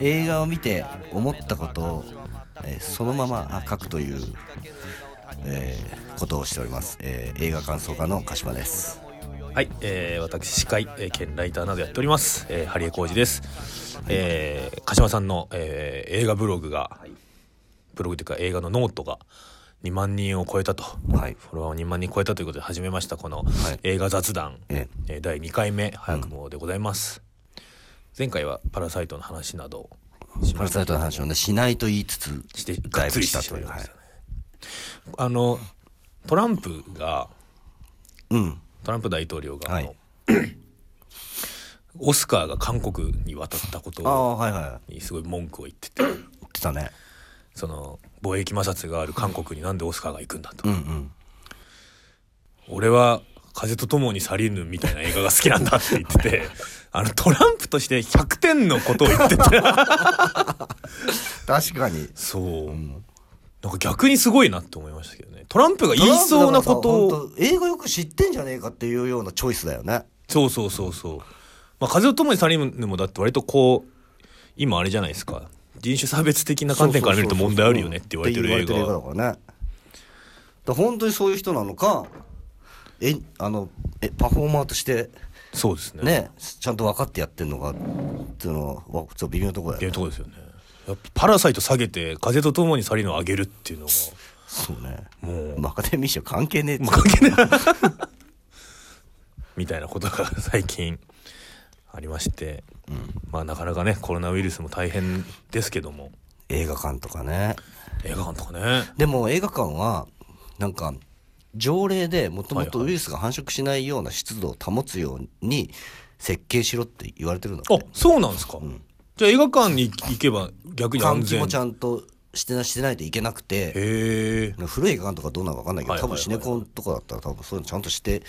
映画を見て思ったことを、えーそのままあ書くという、えーことをしております、えー映画感想家の鹿島です。はい、えー、私司会、えー、兼ライターなどやっております、えー、ハリエコウジです、えー、鹿島さんの、えー、映画ブログが、ブログというか映画のノートが2万人を超えたと、はい。フォロワーを2万人超えたということで始めましたこのはい。映画雑談、ええ。ー第2回目早くもでございます、前回はパラサイトの話など。しパラサイトの話をねしないと言いつつしてがっつりしたというてしまいあのトランプがうん。トランプ大統領が、はい。オスカーが韓国に渡ったことああはいはいにすごい文句を言ってて。言ってたね。その貿易摩擦がある韓国になんでオスカーが行くんだと、うんうん。俺は風と共に去りぬみたいな映画が好きなんだって言っててあのトランプとして100点のことを言ってて。確かに。そう、なんか逆にすごいなって思いましたけどね。トランプが言いそうなことを。トランプだからさ本当映画よく知ってんじゃねえかっていうようなチョイスだよね。そうそうそうそう。まあ、風と共に去りぬもだって割とこう、今あれじゃないですか。人種差別的な観点から見ると問題あるよねって言われてる映って言われてる映画だ画。からね。だ本当にそういう人なのかえあのえパフォーマーとしてそうですね。ねちゃんと分かってやってんのかっていうのはわちょっと微妙なところよね。ところですよね。やっぱパラサイト下げて、風と共に去りぬを上げるっていうのが、そうね。もう、まあアカデミー賞関係ねえ関係ない。みたいなことが最近ありまして、まあなかなかね、コロナウイルスも大変ですけども、映画館とかね。映画館とかね、でも映画館はなんか条例でもともとウイルスが繁殖しないような湿度を保つように設計しろって言われてるんだって。あ、そうなんですか。じゃあ映画館に行けば逆に安全。換気もち。ゃんとしてなしてないといけなくて。古い映画館とかどうなのか分かんないけど、はいはいはい多分シネコンとかだったら多分そういうのちゃんとして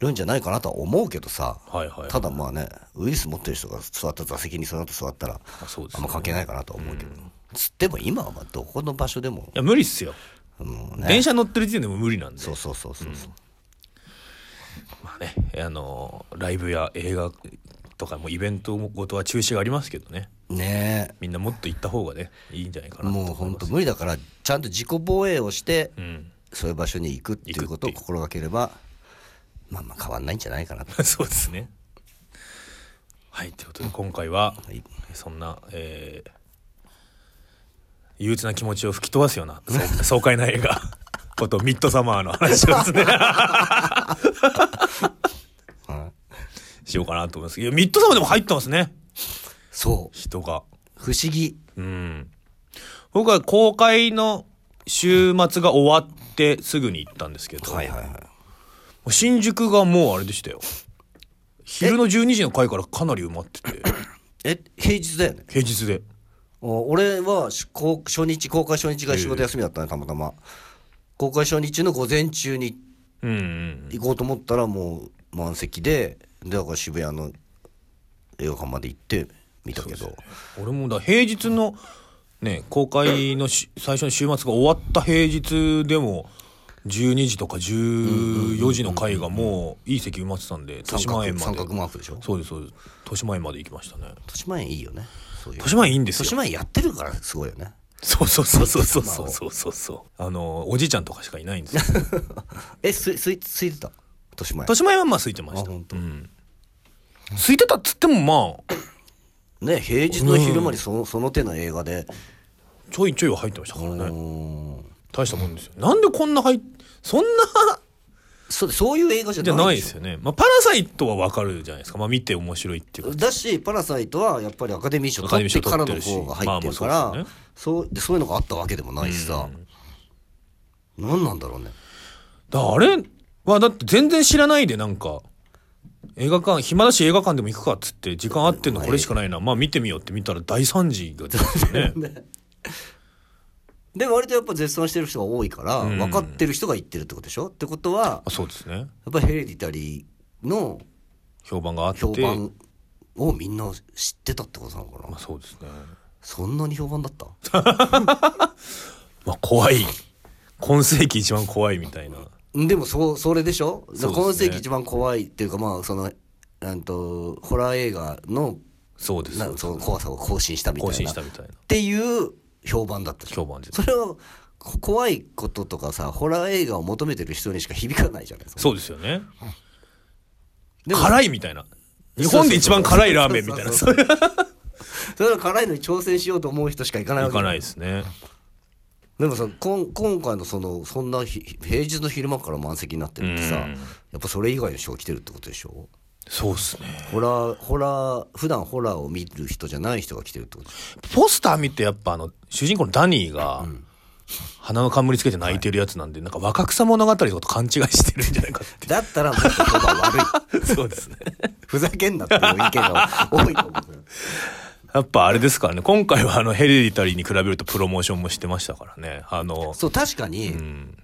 るんじゃないかなとは思うけどさ、はいはいはい。ただまあねウイルス持ってる人が座った座席にその後座ったらあそうですねあんま関係ないかなとは思うけど、つっても今はまあどこの場所でも、いや無理っすよ、うんね、電車乗ってる時点でも無理なんで。そうそうそうそうそう、まあねあのライブや映画とかもイベントごとは中止がありますけどね。ね。みんなもっと行った方がねいいんじゃないかえなともう本当無理だからちゃんと自己防衛をして、うん。そういう場所に行くっていうことを心がければまあまあ変わんないんじゃないかなと。そうですね。はいということで今回ははい。そんな、えー憂鬱な気持ちを吹き飛ばすような 爽快な映画。ことミッドサマーの話をですね。はい。しようかなと思います。いやミッドサマーでも入ってますね。そう。人が。不思議。うん。僕は公開の週末が終わってすぐに行ったんですけど、はいはいはい。新宿がもうあれでしたよ。昼の12時の回からかなり埋まってて、え平日だよね。平日で。お俺は初日公開初日が仕事休みだったねたまたま公開初日の午前中に。行こうと思ったらもう満席ででだから渋谷の映画館まで行って見たけど俺もだ平日のね、公開のし最初の週末が終わった平日でも、12時とか14時の回がもういい席埋まってたんで、豊島園まで。三角マークでしょ？そうです、そうです。豊島園まで行きましたね。豊島園いいよねそういう。豊島園いいんですよ。豊。島園やってるからすごいよね。そうそうそうそうそうそうそうそう。そうあのおじいちゃんとかしかいないんですよ。えすすいついてた？豊島園豊島園はまあ空いてました。あ本当。うん。空いてたっつってもまあね平日の昼間にそのその手の映画で。ちょいちょいは入ってましたからうね大したもんですよ。なんでこんな入っそんなそうそういう映画じゃじゃないいですよね。まあパラサイトはわかるじゃないですか。まあ見て面白いっていうか。だし「パラサイト」はやっぱりアカデミー賞アカデミー賞取ってからの方が入ってるかまあまあらそうでそういうのがあったわけでもないしさ。何なんだろうね。だあれはだって全然知らないでなんか映画館暇だし映画館でも行くかっつって時間合ってんのこれしかないな。まあ見てみようって見たら大惨事が出てますよね で割とやっぱ絶賛してる人が多いからうん。分かってる人が言ってるってことでしょ？ってことはあそうですね。やっぱりヘレディタリーの評判があって。評判をみんな知ってたってことなのかな？まあそうですね。そんなに評判だった？まあ怖い。今世紀一番怖いみたいな。でもそうそれでしょ？ね。今世紀一番怖いっていうかまあそのなんとホラー映画のそうです。なその怖さを更新したみたいな。更新したみたいな。っていう評判だったじゃん。評判ですそれはこ怖いこととかさホラー映画を求めてる人にしか響かないじゃないですか。そうですよね。でも辛いみたいな。日本で一番辛いラーメンみたいな。そそうれは辛いのに挑戦しようと思う人しか行かないわけいかないですね。でもさこん今回のそのそんなひ平日の昼間から満席になってるってさうん。やっぱそれ以外の人が来てるってことでしょ？そうっすね。ホラーホラー普段ホラーを見る人じゃない人が来てるってこと？ポスター見てやっぱあの主人公のダニーが鼻の冠つけて泣いてるやつなんで、なんか若草物語と勘違いしてるんじゃないかっょだったらもっと悪い。て そうですね。ふざけんなっていう意見が多いと思う。よやっぱあれですからね。今回はあのヘレディタリーに比べるとプロモーションもしてましたからね。あのそう確かに、うん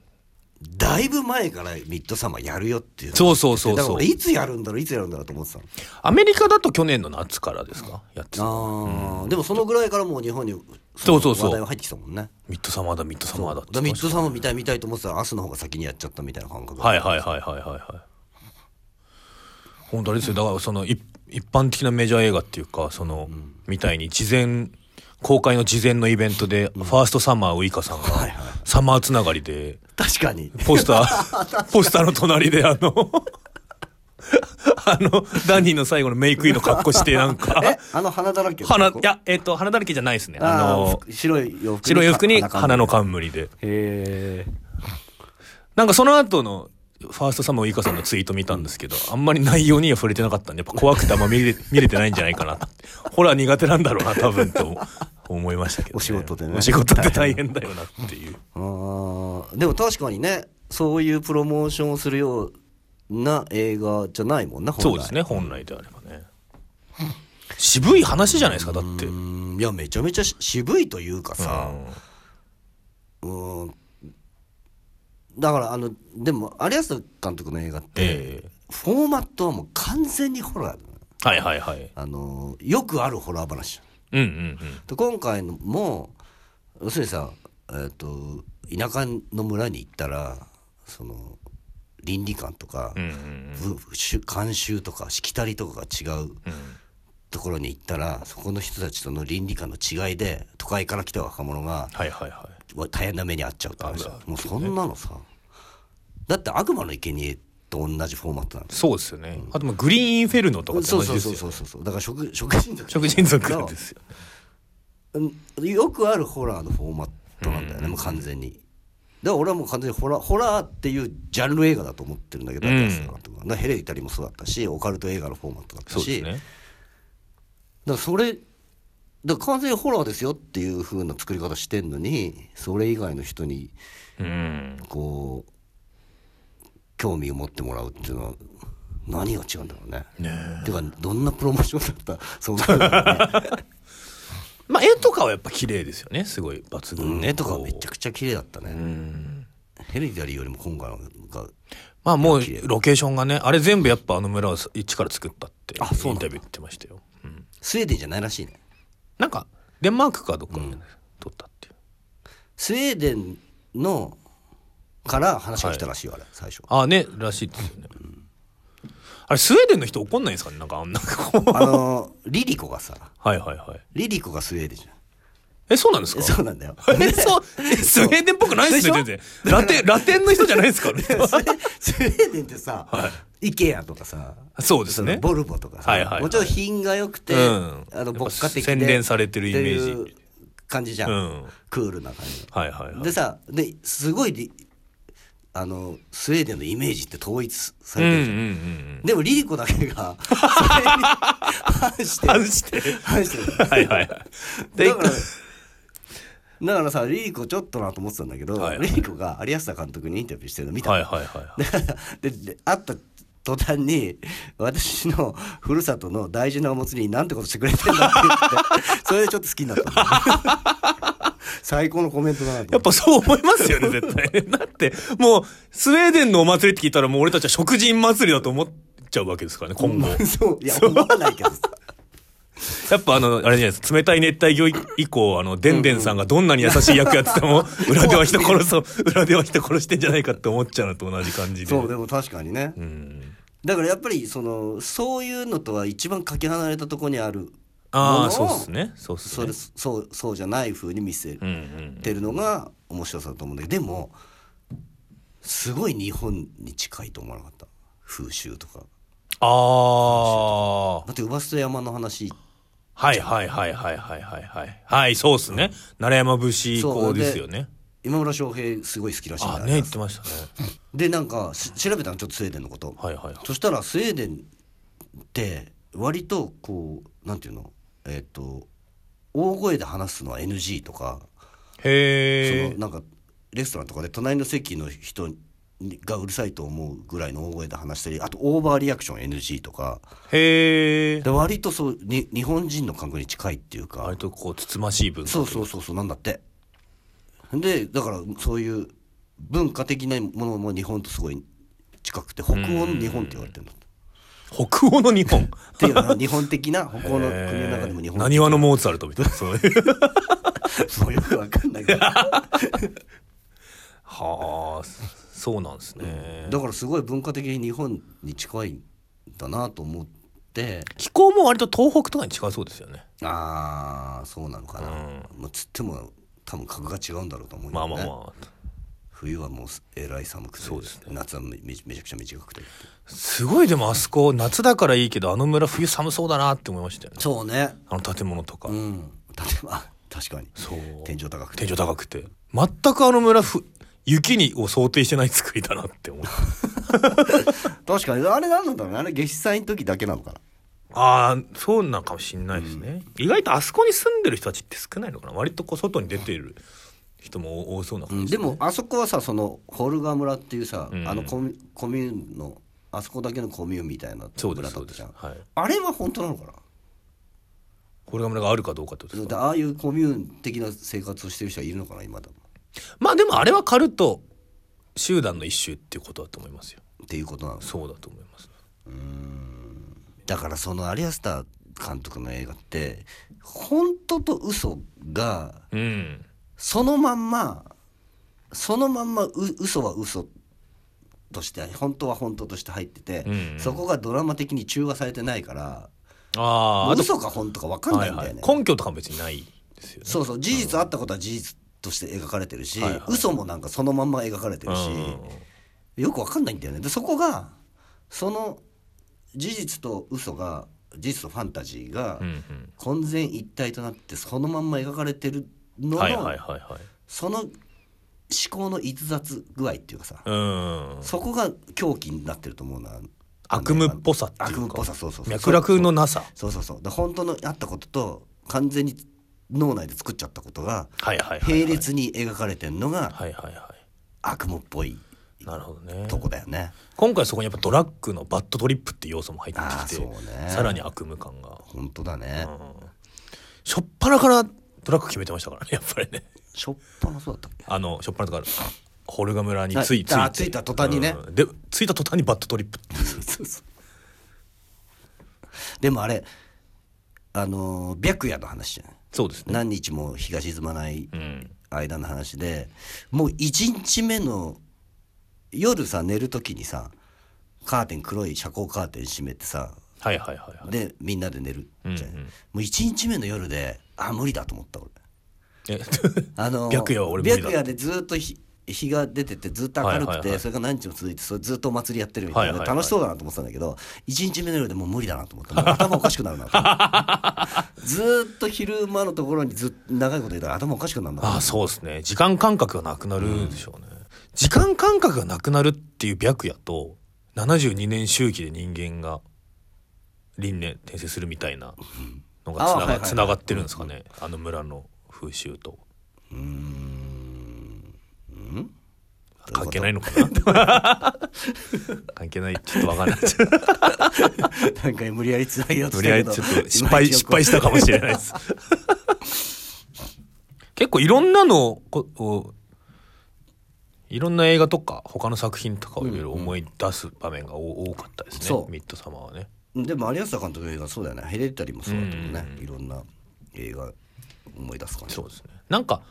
だいぶ前からミッドサマーやるよっていうのそうそうそうそう。だから俺いつやるんだろういつやるんだろうと思ってたの。アメリカだと去年の夏からですか？やってたあー、でもそのぐらいからもう日本にそうそうそう。話題は入ってきたもんね。ミッドサマーだミッドサマーだってだミッドサマー見たい見たいと思ってたら明日の方が先にやっちゃったみたいな感覚はいはいはいはいはいはい。本当あれですよ。だからその一一般的なメジャー映画っていうかその、みたいに事前公開の事前のイベントで、ファーストサマーウイカさんが、はいはいサマーつながりで。確かに。ポスター ポスターの隣であのあのダニーの最後のメイクインの格好してなんか。えあの花だらけの花いやえっ、と花だらけじゃないですね。ああのー白い洋服白い洋服に花の冠冠で。へえなんかその後のファーストサマーウイカさんのツイート見たんですけど、あんまり内容には触れてなかったんで、やっぱ怖くてあんま見れ見れてないんじゃないかな。ホラー苦手なんだろうな、多分と思いましたけど、お仕事でね。お仕事って大変だよなっていう。あー。でも確かにねそういうプロモーションをするような映画じゃないもんな本来。そうですね、本来であればね。渋い話じゃないですか、だって。いやめちゃめちゃし渋いというかさ。うん。うーん。だからあのでも有安監督の映画って、ええ。フォーマットはもう完全にホラーはいはいはい。あのよくあるホラー話うんうんうん。で今回のも要するにさ、えー、と田舎の村に行ったらその倫理観とか、うんうんぶしゅ慣習とかしきたりとかが違ううん。ところに行ったらそこの人たちとの倫理観の違いで都会から来た若者がはいはいはい。大変な目に遭っちゃうって話もうそんなのさだって悪魔の生贄と同じフォーマットなんですそうですよね。あとまあグリーンインフェルノとかとそうそう同じですよ。そうそうそうだから食食人族食人族ですよ。うんよくあるホラーのフォーマットなんだよね、もう完全に。だから俺はもう完全にホラーホラーっていうジャンル映画だと思ってるんだけど、うんヘレディタリーもそうだったしオカルト映画のフォーマットだったし、ね。だからそれだから完全にホラーですよっていう風な作り方してんのにそれ以外の人にうん。興味を持ってもらうっていうのは何が違うんだろうね。ねてかどんなプロモーションだった？そうだよねまあ絵とかはやっぱ綺麗ですよね。すごい抜群。絵とかめちゃくちゃ綺麗だったね。うん。ヘレディタリーよりも今回のがまあもうロケーションがねあれ全部やっぱあの村を一から作ったってインタビュー言ってましたよ、うん、スウェーデンじゃないらしいねなんかデンマークかどっかで、ね撮ったっていうスウェーデンのから話が来たらしいよ、あれ最初。ああねらしいですよね、あれスウェーデンの人怒んないんですかねなんかあんなこう。あのリリコがさはいはいはい。リリコがスウェーデンじゃん。えそうなんですか？そうなんだよ。えそうえスウェーデンっぽくないですね全で然。ラテンラテンの人じゃないですか？スウェスウェーデンってさ、イケアとかさそうですね。ボルボとかさ、はいはいはい。もちろん品が良くて、うん。あの牧歌的で洗練されてるイメージ。っていう感じじゃん、うん。クールな感じはいはいはい。でさですごいリあのスウェーデンのイメージって統一さうんうんうれてるでもリリコだけが それに反して反して。反して。るはいはいはい。でだからだからさリリコちょっとなと思ってたんだけど、はいはい。リリコが有安田監督にインタビューしてるの見たの、はいはいはいはい。でで会った途端に私のふるさとの大事なお祭りになんてことしてくれてんだって言ってそれでちょっと好きになった最高のコメントだなとやっぱそう思いますよね、絶対ね。だって、もう、スウェーデンのお祭りって聞いたら、もう俺たちは食人祭りだと思っちゃうわけですからね、今後。そういや思わないけどさやっぱあの、あれじゃないですか、冷たい熱帯魚以降、あの、でんでんさんがどんなに優しい役やってても、裏では人殺そう、裏では人殺してんじゃないかって思っちゃうのと同じ感じで。そうでも確かにね、うん。だからやっぱりそのそういうのとは一番かけ離れたところにあるああそうっすね。そうっすね。それそうそうじゃない風に見せうんうんてるのが面白さだと思うんだけどでもすごい日本に近いと思わなかった。風習とか。ああだって姥捨山の話。はいはいはいはいはいはいはい。はいそうっすね。奈良山節校ですよね。今村翔平すごい好きらしいあね言ってましたね。でなんかし調べたのちょっとスウェーデンのこと。はいはいはい。そしたらスウェーデンって割とこうなんていうの？えっ、と大声で話すのは NG とかへえそのなんかレストランとかで隣の席の人にがうるさいと思うぐらいの大声で話したりあとオーバーリアクション NG とか。へえで割とそうに日本人の感覚に近いっていうか。割とこうつつましい文化そうそうそうそうなんだって。でだからそういう文化的なものも日本とすごい近くて北欧の日本って言われてるんだって北欧の日本。っていうのは日本的な北欧の国の中でも日本な。にわのモーツァルトみたいな。そう。いうそうよくわかんない。けどだはあそうなんですね。からすごい文化的に日本に近いんだなと思って。気候も割と東北とかに近そうですよね。ああそうなのかな、うん。まあ、つっても多分格が違うんだろうと思うけまあまあまあ。冬はもうえらい寒くてね。夏はめめめちゃくちゃ短くてすごいでもあそこ夏だからいいけどあの村冬寒そうだなって思いましたよね。そうね。あの建物とか、うん。例えば確かに。そう。天井高くて。天井高くて。全くあの村ふ雪にを想定してない作りだなって思う。確かに。あれなんなんだろうね。あれ月祭の時だけなのかな。ああそうなんかもしんないですね、意外とあそこに住んでる人たちって少ないのかな。割とこう外に出てる人も多そうなうん、感じでもあそこはさそのホルガ村っていうさ、うん。あのコミコミューンのあそこだけのコミュみたいなそうですそうです。はい。あれは本当なのかな？これがあるかどうかってことですか？でああいうコミューン的な生活をしてる人はいるのかな今でも。まあでもあれはカルト集団の一種っていうことだと思いますよ。っていうことなの？そうだと思います。だからそのアリアスター監督の映画って本当と嘘がうん。そのまんまそのまんまう嘘は嘘として本当は本当として入ってて、うんそこがドラマ的に中和されてないからあ嘘か本当か分かんないんだよね、はいはい、根拠とかも別にないですよね。そうそう。事実あったことは事実として描かれてるし、はいはい。嘘もなんかそのまんま描かれてるし、うんよく分かんないんだよね。でそこがその事実と嘘が事実とファンタジーがうんうん。混然一体となってそのまんま描かれてるのの、はいはいはいはい。その思考の逸脱具合っていうかさ、うん。そこが狂気になってると思うな。悪夢っぽさっていうか。悪夢っぽさそうそうそう。脈絡のなさ。そうそうそう。で本当のあったことと完全に脳内で作っちゃったことがはいはいはいはい。並列に描かれてるのがはいはいは悪夢っぽいいなるほどね。とこだよね。今回そこにやっぱドラッグのバッドトリップっていう要素も入ってきて、そうね。さらに悪夢感が、本当だね。うん、しょっぱなからドラッグ決めてましたからねやっぱりねしょっぱなそうだったっけ？あのしょっぱなとかホルガ村についついて。あいた途端にね。うん。で着いた途端にバッドトリップ。っていうそうそうでもあれあのー白夜の話じゃない？そうですね。何日も日が沈まないうん。間の話でもう1日目の夜さ寝る時にさカーテン黒い遮光カーテン閉めてさはいはいはいはい。でみんなで寝るじゃん、うんうん。もう1日目の夜であ無理だと思った俺。えあの 白夜は俺無白夜でずっと日日が出ててずっと明るくて、それが何日も続いてそれずっとお祭りやってるみたいな、楽しそうだなと思ってたんだけど1日目の夜でもう無理だなと思ったもう頭おかしくなるなと ずーっと昼間のところにず長いこといたら頭おかしくなるなああそうですね。時間感覚がなくなるでしょうね、時間感覚がなくなるっていう白夜と72年周期で人間が輪廻転生するみたいなのがつなが,、つながってるんですかね、あの村の風習と。うーん。うん？関係ないのかな？関係ない。ちょっとわかんない。なんか無理やりつなげようととしたけど。りあえずちょっと失敗失敗したかもしれないです。結構いろんなのこをいろんな映画とか他の作品とかをいろいろ思い出す場面がお多かったですね、ミッドサマーはね。でも有吉監督の映画そうだよね。ヘレディタリーもそうだと思うね。うん。いろんな映画思い出す感じそうですね。なんか、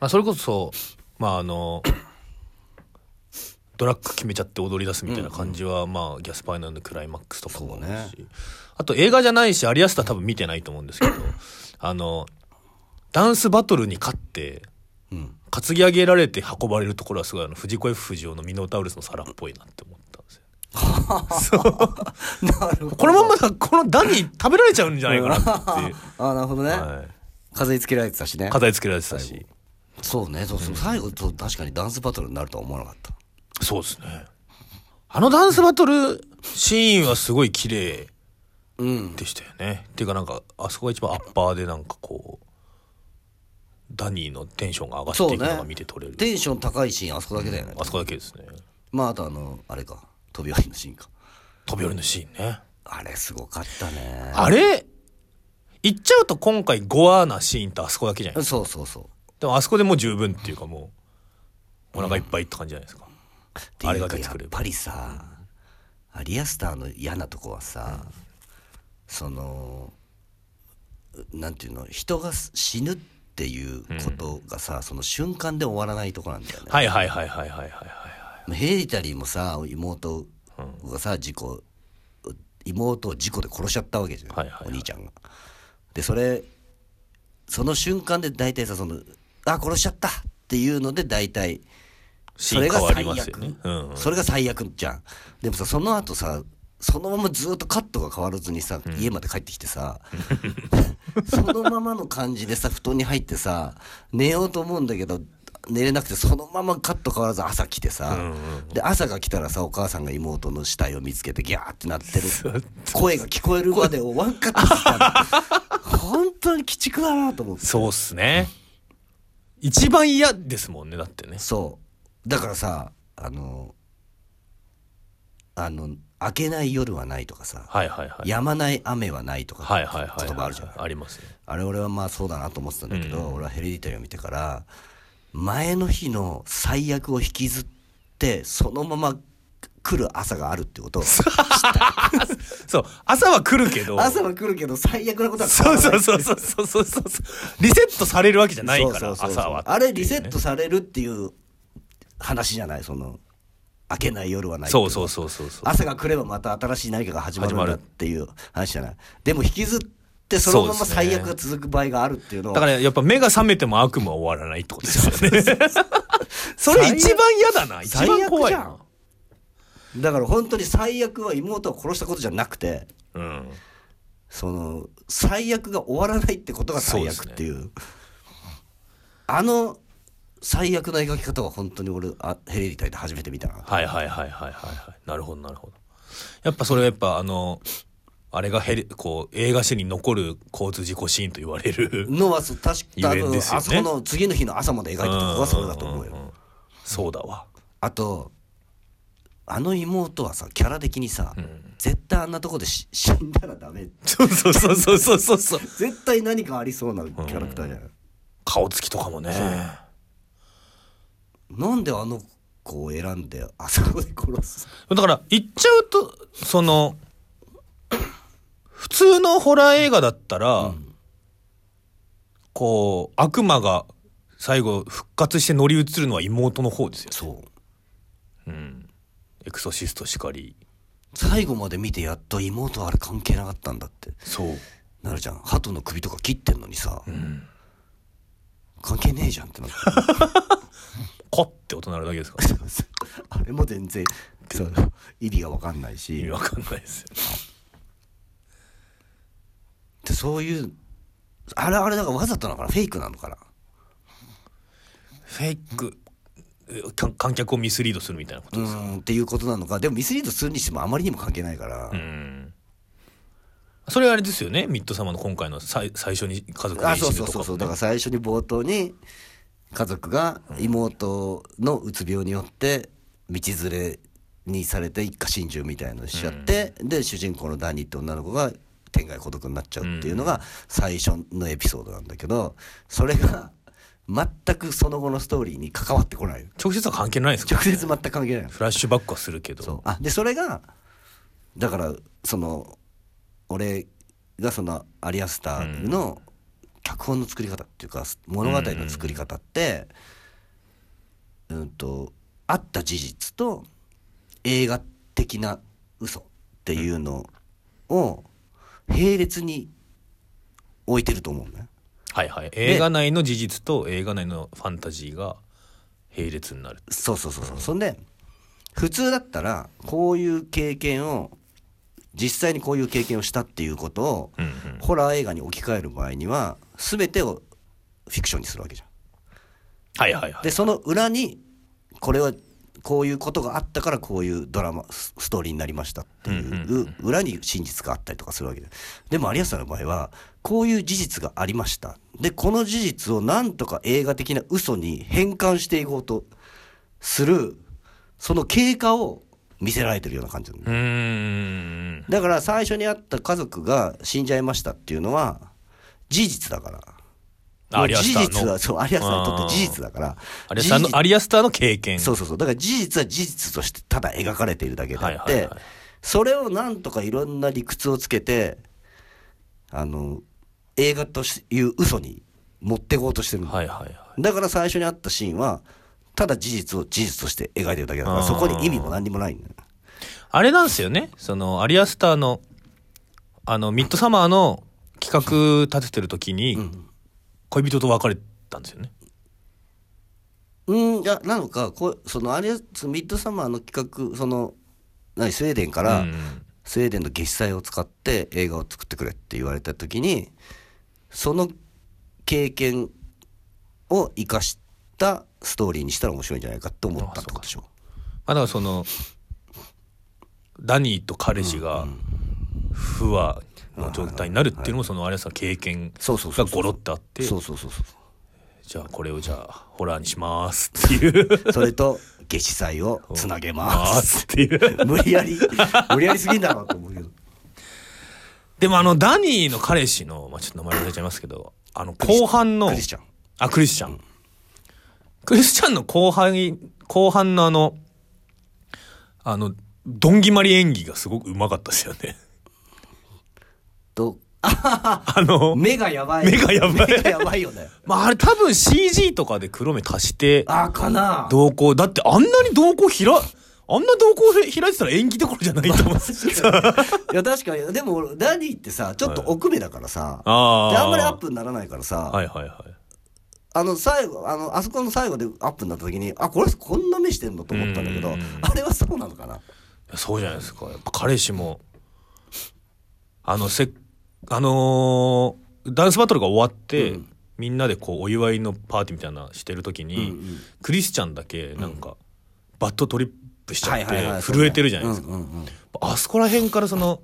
まあ、それこそまああの ドラッグ決めちゃって踊り出すみたいな感じは、まあギャスパイナーのクライマックスとかもあるし、ね。あと映画じゃないしアリアスター多分見てないと思うんですけどあのダンスバトルに勝ってうん。担ぎ上げられて運ばれるところはすごいあの藤子 F 不二雄のミノタウルスの皿っぽいなって思ったんですよ。このままだこのダニ食べられちゃうんじゃないかなって あなるほどね、はい、飾り付けられてたしね。飾り付けられてたし。そうね。そうそう。最後そう確かにダンスバトルになるとは思わなかった。そうですね。あのダンスバトルシーンはすごい綺麗うん。でしたよね。っていうかなんかあそこが一番アッパーでなんかこうダニーのテンションが上がっていくのが見て取れる、テンション高いシーンあそこだけだよね、あそこだけですね。まああとあのあれか。飛び降りのシーンか。飛び降りのシーンね。あれすごかったね。あれ？言っちゃうと今回ゴアなシーンってあそこだけじゃないですか。そうそうそう。でもあそこでもう十分っていうかもうお腹いっぱいって感じじゃないですか、うかあれが出てくれば。やっぱりさアリアスターの嫌なとこはさ、そのなんていうの人が死ぬっていうことがさ、その瞬間で終わらないとこなんだよね、はいはいはいはいはいはいはいまあヘレディタリーもさ妹がさ事故妹を事故で殺しちゃったわけじゃん、はいはいはい。お兄ちゃんが。でそれその瞬間で大体さそのあ殺しちゃったっていうので大体シーン変わりますよね。うんうん。それが最悪じゃん。でもさその後さそのままずっとカットが変わらずにさ、家まで帰ってきてさ そのままの感じでさ布団に入ってさ寝ようと思うんだけど寝れなくてそのままカット変わらず朝来てさ、で朝が来たらさお母さんが妹の死体を見つけてギャーってなってる。声が聞こえるまでをワンカットしたの。本当に鬼畜だなと思って。そうっすね。一番嫌ですもんねだってね。そう。だからさあのあの明けない夜はないとかさ、はいはいはい。止まない雨はないとかはいはいはい言葉あるじゃん。ありますね。あれ俺はまあそうだなと思ってたんだけど、俺はヘレディタリーを見てから前の日の最悪を引きずってそのまま来る朝があるってことを そう朝は来るけど朝は来るけど最悪なことは変そうそうそうそうそうそうそう。リセットされるわけじゃないから朝はあれリセットされるっていう話じゃない？その明けない夜はないそうそうそうそうそう。朝が来ればまた新しい何かが始まるんだっていう話じゃない？でも引きずってそのまま最悪が続く場合があるっていうのをだからやっぱ目が覚めても悪夢は終わらないってことですよね。それ一番嫌だな。一最番怖いな。悪じゃん。だから本当に最悪は妹を殺したことじゃなくてうん。その最悪が終わらないってことが最悪っていう。あの最悪な描き方は本当に俺あヘレディタリーで初めて見たな。はいはいはいはいはいはい。なるほどなるほど。やっぱそれはやっぱあのあれがヘレこう映画史に残る交通事故シーンと言われるのは確か多分ね。あそこの次の日の朝まで描いたとこはそれだと思うよ。んんん。そうだわ。あとあの妹はさキャラ的にさ、絶対あんなとこでし 死んだらダメそうそうそうそうそうそうそう。絶対何かありそうなキャラクターじゃない、顔つきとかもね。なんであの子を選んであそこで殺すだから言っちゃうとその普通のホラー映画だったら、こう悪魔が最後復活して乗り移るのは妹の方ですよ。そう。エクソシストしかり。最後まで見てやっと妹はあれ関係なかったんだって。そう。なるじゃん。鳩の首とか切ってんのにさ、関係ねえじゃんってなって。コッて音鳴るだけですかあれも全然意味が分かんない意し味わかんないですよでそういうあれあれだからわざとなのかなフェイクなのかなフェイク。観客をミスリードするみたいなことうーんっていうことなのか。でもミスリードするにしてもあまりにも関係ないから、うん。それはあれですよね？ミッドサマーの今回の最最初に家族があそうそうそう。そうだから最初に冒頭に家族が妹のうつ病によって道連れにされて一家心中みたいのをしちゃって、で主人公のダニーって女の子が天涯孤独になっちゃうっていうのが最初のエピソードなんだけどそれが全くその後のストーリーに関わってこない。直接は関係ないですか？直接全く関係ない。のフラッシュバックはするけど。そう。あでそれがだからその俺がそのアリアスターの脚本の作り方っていうか物語の作り方ってうんとあった事実と映画的な嘘っていうのを並列に置いてると思うね。はいはい映画内の事実と映画内のファンタジーが並列になるそうそうそうそう。そんで普通だったらこういう経験を実際にこういう経験をしたっていうことを、うんうんホラー映画に置き換える場合には全てをフィクションにするわけじゃん。はいはいはいでその裏にこれはこういうことがあったからこういうドラマスストーリーになりましたっていう裏に真実があったりとかするわけででも有安さんの場合はこういう事実がありました。でこの事実をなんとか映画的な嘘に変換していこうとするその経過を見せられてるような感じだから最初に会った家族が死んじゃいましたっていうのは事実だから事実はそう有安さんにとって事実だから。有安さんの事実。有安スターの経験。そうそうそう。だから事実は事実としてただ描かれているだけであって、はいはいはい。それをなんとかいろんな理屈をつけて、あの、映画という嘘に持っていこうとしてるの、はいはいはい。だから最初にあったシーンは、ただ事実を事実として描いてるだけだから、そこに意味も何にもないんだよ。あれなんですよね。その有安スターのあのミッドサマーの企画立ててる時に恋人と別れたんですよね。うん、いや、なのか、こうその、あれ、そのミッドサマーの企画、その、何、スウェーデンから、うんスウェーデンの月祭を使って映画を作ってくれって言われた時にその経験を生かしたストーリーにしたら面白いんじゃないかと思ったってことでしょ。まあだからそのダニーと彼氏が不和の状態になるっていうのもその有安さ経験そうそうそうそう。がゴロってあってそうそうそうそじゃあこれをじゃあホラーにしますっていう。うそれと夏至祭をつなげまますすっていう。無理やり無理やりすぎんだろうと思うけど。でもあのダニーの彼氏の、まあ、ちょっと名前忘れちゃいますけどあの後半のクリスチャン。あクリスチャン、クリスチャンの後半後半のあのあのどんぎまり演技がすごくうまかったですよねと。あの目がやばい。目がやばい。目がやばいよね。まああれ多分 CG とかで黒目足してあかな。瞳孔だってあんなに瞳孔ひらあんな瞳孔開いてたら演技どころじゃないと思う。いや確かに。でもダディってさちょっと奥目だからさ、あであんまりアッププにならないからさ、はいはいはい。あの最後あのあそこの最後でアップになった時にあこれこんな目してんのと思ったんだけどうんあれはそうなのかな。そうじゃないですか。やっぱ彼氏もあのせあのーダンスバトルが終わって、うん。みんなでこうお祝いのパーティーみたいなしてる時に、うんうん。クリスチャンだけなんか、バットトリップしちゃって、はいはいはい震えてるじゃないですか、うんうんうん。あそこら辺からその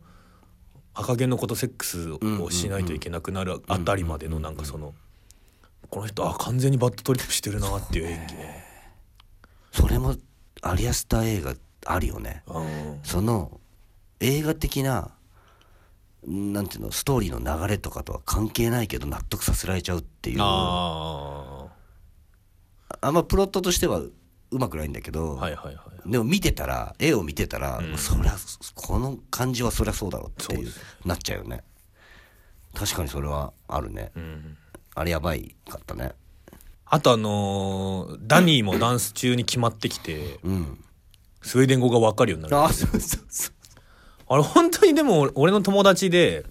赤毛の子とセックスをしないといけなくなるあたりまでのなんかそのこの人あ完全にバットトリップしてるなっていう。演技ね。それもアリアスター映画あるよね。うん。その映画的ななんていうのストーリーの流れとかとは関係ないけど納得させられちゃうっていう。ああんまプロットとしてはうまくないんだけど、あはいはいはい。でも見てたら絵を見てたら、うん。そりゃこの感じはそりゃそうだろうっていうなっちゃうよね。確かにそれはあるね。うん。あれやばいかったね。あとあのーダニーもダンス中に決まってきてうん。スウェーデン語が分かるようになる。あそうそうそうあれ本当にでも俺の友達で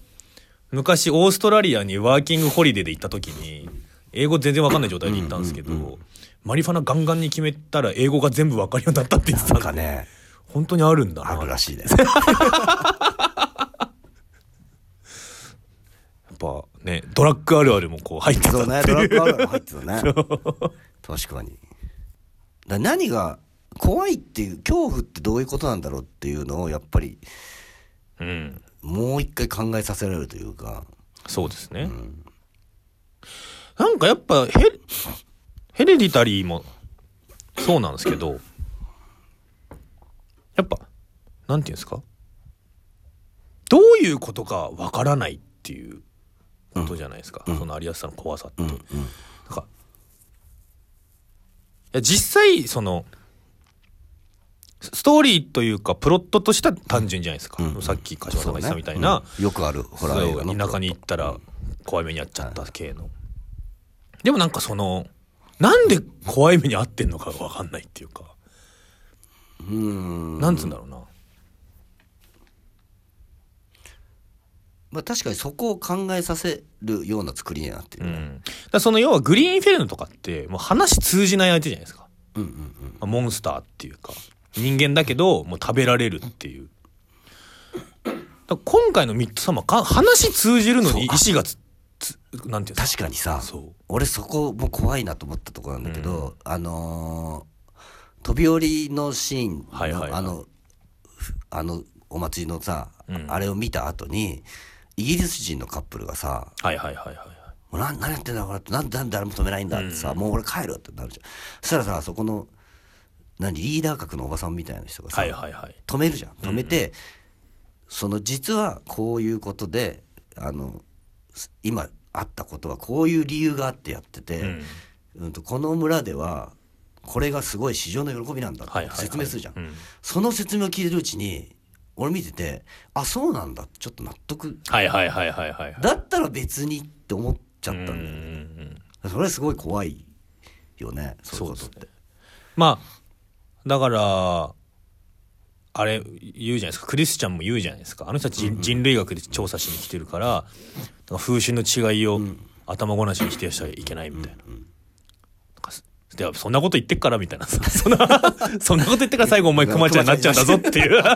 昔オーストラリアにワーキングホリデーで行った時に英語全然分かんない状態で行ったんですけど、マリファナガンガンに決めたら英語が全部分かるようになったって言ってたなんかね。本当にあるんだな。あるらしいです やっぱねドラッグあるあるもこう入ってたそうねドラッグアルバム入ってたね。確かに。だ何が怖いっていう恐怖ってどういうことなんだろうっていうのをやっぱりうん。もう一回考えさせられるというか。そうですね、ん。なんかやっぱヘヘレディタリーもそうなんですけどやっぱなんていうんですか？どういうことかわからないっていうことじゃないですか、その有安さんの怖さって、うん。なんかいや実際そのストーリーというかプロットとしては単純じゃないですか、うん。さっき柏さんが言ってたみたいな、ねうん。よくあるホラー映画のそう田舎に行ったら怖い目に遭っちゃった系の、でもなんかそのなんで怖い目に遭ってんのかが分かんないっていうか。うん。なんつうんだろうな。まあ確かにそこを考えさせるような作りになってるね、うん、だその要はグリーンフェルノとかってもう話通じない相手じゃないですか、うん、うんうん。まあモンスターっていうか人間だけどもう食べられるっていう。今回のミッドサマーか話通じるのに石がつつなんていう確かにさ俺そこも怖いなと思ったところなんだけど、あのー飛び降りのシーンの、はいはいはい。あのふあのお祭りのさ、うん。あれを見た後にイギリス人のカップルがさはいはいはいはいはい「もうな何やってんだこれ」って「なんで誰も止めないんだ」ってさ、もう俺帰る」ってなるじゃん。そしたらさそこの何リーダー格のおばさんみたいな人がさ、はいはいはい。止めるじゃん。止めて、その実はこういうことであのす今あったことはこういう理由があってやってて、うん。うんとこの村ではこれがすごい市場の喜びなんだってはいはいはい。説明するじゃん、うん。その説明を聞いてるうちに俺見ててあそうなんだ。ちょっと納得。はいはいはいはいはいはい。だったら別にって思っちゃったんだようんうねんそれすごい怖いよねそういうことって。まあだからあれ言うじゃないですか。クリスチャンも言うじゃないですか。あの人たち人,、人類学で調査しに来てるから風習の違いを頭ごなしに否定しちゃいけないみたいな。なんそんなこと言ってっからみたいな。さ そんなそんなこと言ってから最後お前クマちゃんになっちゃうんだぞっていう。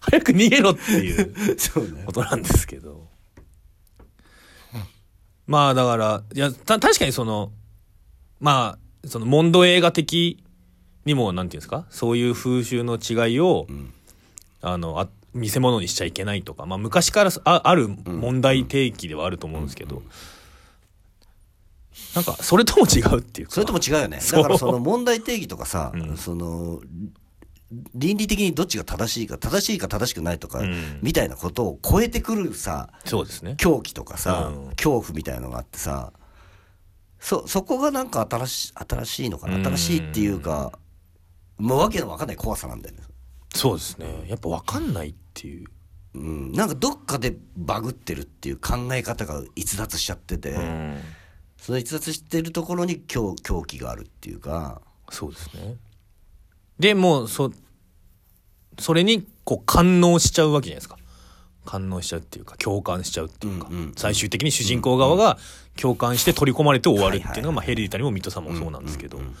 早く逃げろっていう ことなんですけど。まあだからいやた確かにそのまあそのモンド映画的にもなんていうんですか？そういう風習の違いを、あのあ見せ物にしちゃいけないとか、まあ、昔からあある問題提起ではあると思うんですけど、なんかそれとも違うっていうか。それとも違うよね。だからその問題定義とかさ、うん。その倫理的にどっちが正しいか正しいか正しくないとか、うん。みたいなことを超えてくるさそうですね。狂気とかさ、うん。恐怖みたいのがあってさそそこがなんか新し新しいのかうなん。新しいっていうかもうわけのわかんない怖さなんだよね、そうですね。やっぱ分かんないっていう、うん、なんかどっかでバグってるっていう考え方が逸脱しちゃってて、うん。その逸脱してるところに狂狂気があるっていうか。そうですね。でもうそそれにこう感応しちゃうわけじゃないですか感応しちゃうっていうか共感しちゃうっていうか、うんうん最終的に主人公側が共感して取り込まれて終わるっていうのが、はいはいまあ、ヘレディタリーもミッドサマーもそうなんですけど、だか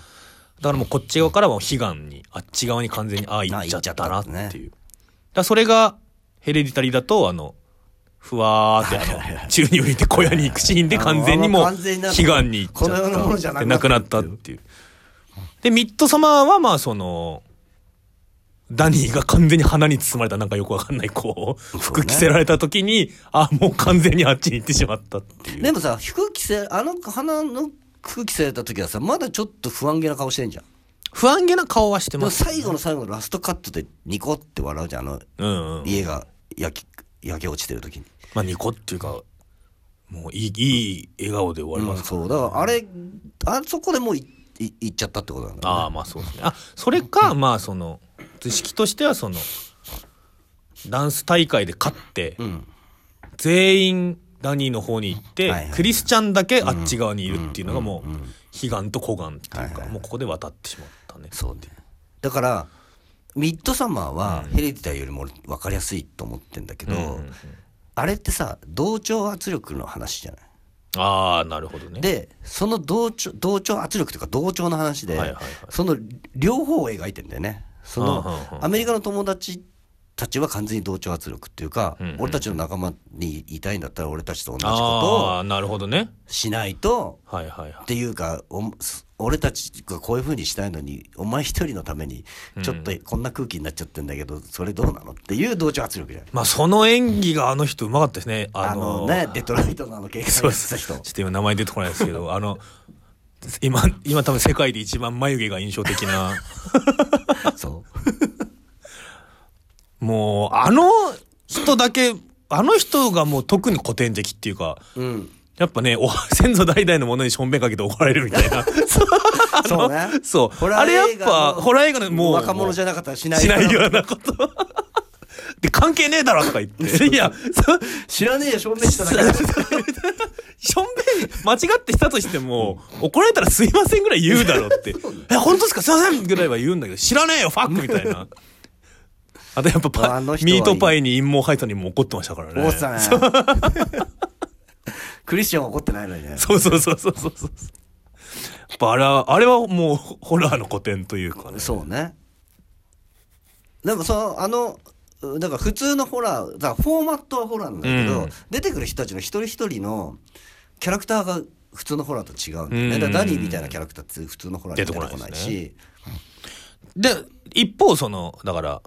らもうこっち側からは悲願にあっち側に完全にああ行っちゃったなっていう。だそれがヘレディタリーだとあのふわーってあの宙に浮いて小屋に行くシーンで完全にもう悲願に行っちゃった。なくなったっていう。でミッドサマーはまあそのダニーが完全に花に包まれたなんかよくわかんないこううね。服着せられた時に、あもう完全にあっちに行ってしまったっていう。でもさ服着せあの花の服着せられた時はさまだちょっと不安げな顔してんじゃん。不安げな顔はしてます、最後の最後のラストカットでニコって笑うじゃんあのうんうん。家が焼き焼け落ちてる時に、まあニコっていうかもういいいい笑顔で終わりうん、ます、そう。だからあれあそこでもういいいっちゃったってことなんだよね。ああまあそうですね。あそれかまあその図式としてはそのダンス大会で勝って、うん。全員ダニーの方に行って、はいはいクリスチャンだけあっち側にいるっていうのがもううん悲願と孤願っていうか、はいはいもうここで渡ってしまったね。そうね。だからミッドサマーはヘレディタリーよりも俺分かりやすいと思ってんだけど、うんうんうん。あれってさ同調圧力の話じゃない？ああなるほどね。でその同調同調圧力というか同調の話で、はいはいはい。その両方を描いてんだよねその、うんうんうん。アメリカの友達たちは完全に同調圧力っていうか、うんうん。俺たちの仲間にいたいんだったら俺たちと同じことをああなるほどね。しないとはいはいはい。っていうかお俺たちがこういうふうにしたいのにお前一人のためにちょっとこんな空気になっちゃってんだけど、それどうなの？っていう同調圧力じゃない。まあその演技があの人うまかったですね。あのねデトロイトのあの警官やってた人。ちょっと今名前出てこないですけどあの今今多分世界で一番眉毛が印象的な。そう。もうあの人だけあの人がもう特に古典的っていうかうん。やっぱねお 先祖代々のものにしょんべんかけて怒られるみたいな。そうね。そう。あれやっぱホラー映画のもう若者じゃなかったらしないしないようなことで関係ねえだろとか言って。いやそ知らねえよ証明しただけだ。しょんべん間違ってしたとしても怒られたらすいませんぐらい言うだろって「え本当ですか？すいません」ぐらいは言うんだけど知らねえよファック みたいな。あとやっぱパミートパイに陰謀吐いたにも怒ってましたからね。おっさんクリスチャンは怒ってないのにね。そうそうそうそうそう。そうやっぱあれはあれはもうホラーの古典というかね。そうね。でもそのあのだから普通のホラーだからフォーマットはホラーなんだけど、うん。出てくる人たちの一人一人のキャラクターが普通のホラーと違うんだよね、うん。ダニーみたいなキャラクターって普通のホラーに出てこないし。で一方そのだから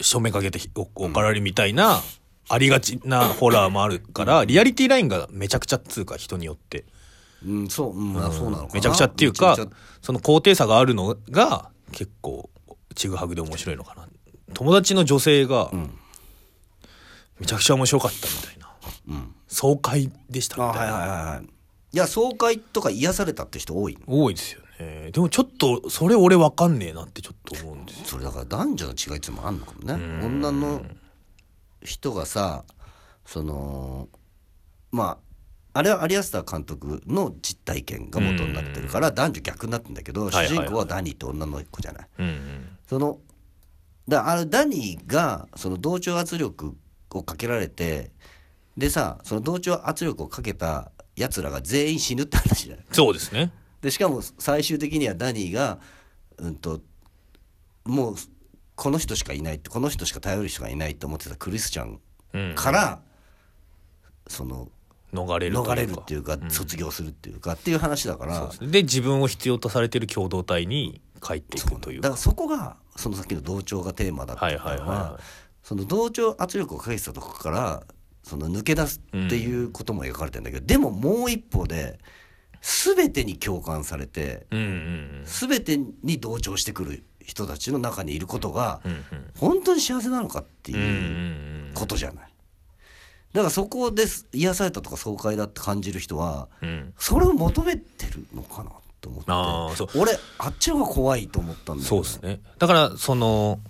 正面かけておおからりみたいな、ありがちなホラーもあるからリアリティラインがめちゃくちゃっつうか人によって。うんそう、うんあそうなのめちゃくちゃっていうかその高低差があるのが結構ちぐはぐで面白いのかな友達の女性がん。めちゃくちゃ面白かったみたいな、うん。爽快でしたみたいな、あはいはいはいはい。いや爽快とか癒されたって人多い多いですよね。でもちょっとそれ俺わかんねえなってちょっと思うんですよ。それだから男女の違いっていうのもあんのかもね。ん。女の人がさそのまああれはアリアスター監督の実体験が元になってるから男女逆になってんだけど主人公はダニーって女の子じゃない。そのだあのダニーがその同調圧力をかけられてでさその同調圧力をかけたやつらが全員死ぬって話じゃない？そうですね。でしかも最終的にはダニーが、うん、ともうこの人しかいないってこの人しか頼る人がいないと思ってたクリスチャンうん。から、その逃れる逃れるっていうか、卒業するっていうかっていう話だから。ですね。で自分を必要とされてる共同体に帰っていくというか。だからそこがそのさっきの同調がテーマだったはいからはいはい。はその同調圧力をかけてたとこからその抜け出すっていうことも描かれてるんだけど、でももう一方で全てに共感されていうんうん。全てに同調してくる人たちの中にいることがうんうん。本当に幸せなのかってうんうんういうん。ことじゃない。だからそこです癒されたとか爽快だって感じる人はうん。それを求めてるのかなと思って。あーそう。俺あっちの方が怖いと思ったんだよそうですね。だからその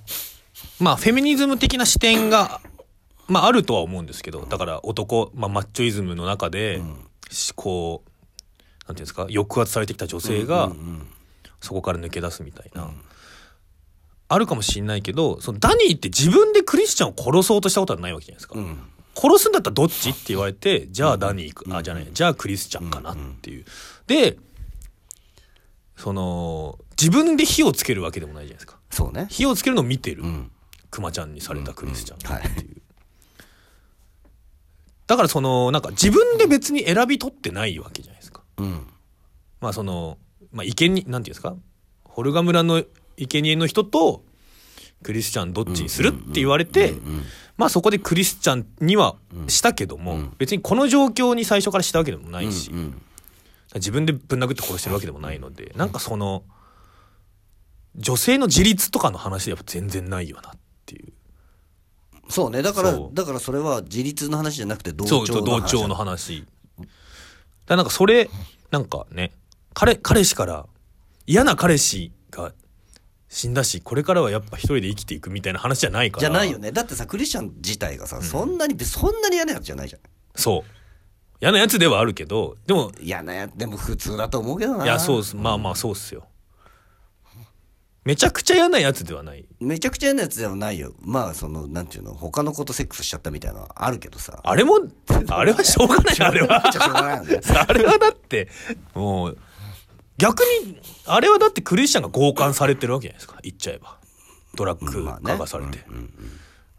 まあフェミニズム的な視点がまああるとは思うんですけどだから男、まあ、マッチョイズムの中で、しこうなんていうんですか抑圧されてきた女性が、うんうんそこから抜け出すみたいな、あるかもしれないけどそのダニーって自分でクリスチャンを殺そうとしたことはないわけじゃないですか、うん。殺すんだったらどっちって言われてじゃあダニー行く、あじゃない。じゃあクリスチャンかなっていう、でその自分で火をつけるわけでもないじゃないですか。そうね。火をつけるのを見てる、うん。クマちゃんにされたクリスチャンはいっていう、だからそのなんか自分で別に選び取ってないわけじゃないですか。うん。まあそのまあ生贄なんていうんですか？ホルガ村の生贄の人とクリスチャンどっちにするって言われてまあそこでクリスチャンにはしたけども、別にこの状況に最初からしたわけでもないし、うん自分でぶん殴って殺してるわけでもないのでなんかその女性の自立とかの話でやっぱ全然ないよなっていう。そうね。だからそう。だからそれは自立の話じゃなくて同そう調の話。そう同調の話。だなんかそれなんかね彼彼氏から嫌な彼氏が死んだしこれからはやっぱ一人で生きていくみたいな話じゃないから。じゃないよね。だってさクリスチャン自体がさ、そんなにそんなに嫌なやつじゃないじゃん。そう嫌なやつではあるけどでも嫌なやつでも普通だと思うけどな。いやそうっす。まあまあそうっすよ。めちゃくちゃ嫌なやつではない。めちゃくちゃ嫌なやつではないよ。まあそのなんていうの他の子とセックスしちゃったみたいなのはあるけどさ。あれもあれはしょうがない。あれはしょうがないよね。あれはだってもう逆にあれはだってクリスチャンが強姦されてるわけじゃないですか。言っちゃえば。ドラッグまあね。化がされて、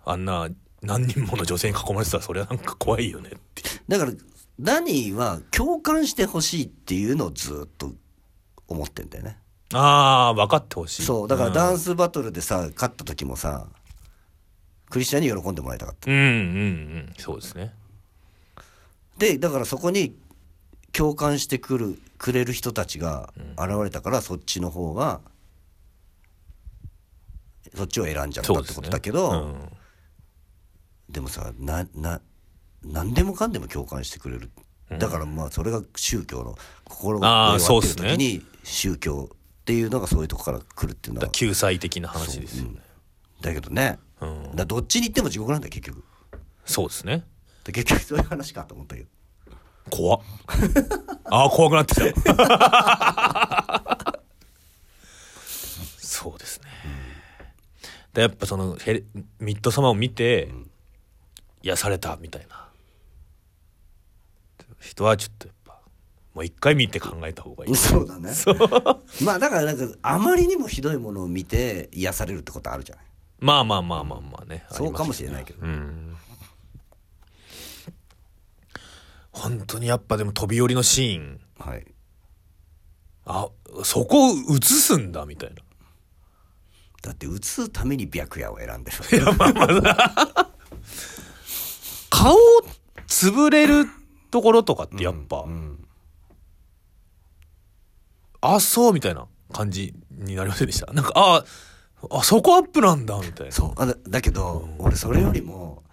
あんな何人もの女性に囲まれてたらそれはなんか怖いよねって。だからダニーは共感してほしいっていうのをずっと思ってんだよね。ああ分かってほしい。そうだからん。ダンスバトルでさ勝った時もさクリスチャンに喜んでもらいたかった。うんうんうんそうですね。でだからそこに共感してくるくれる人たちが現れたから、そっちの方がそっちを選んじゃったってことだけどうん。でもさなな何でもかんでも共感してくれる、だからまあそれが宗教の心が弱ってる時に宗教っていうのがそういうとこから来るっていうのは救済的な話ですよね、だけどね、うん。だどっちに行っても地獄なんだよ結局。そうですね。で結局そういう話かと思ったけど。怖っ。ああ怖くなってきた。そうですね、でやっぱそのヘレミッドサマーを見て、癒されたみたいな人はちょっとやっぱもう一回見て考えた方がいい。そうだね。まあだからなんかあまりにもひどいものを見て癒されるってことあるじゃない。まあまあまあまあまあね。そうかもしれないけど、うん。本当にやっぱでも飛び降りのシーン。はい。あそこを映すんだみたいな。だって映すために白夜を選んでるいやまあまあ。顔潰れるところとかってやっぱ、うんあそうみたいな感じになりませんでした？なんかああそこアップなんだみたいな。そうあだだけど、俺それよりも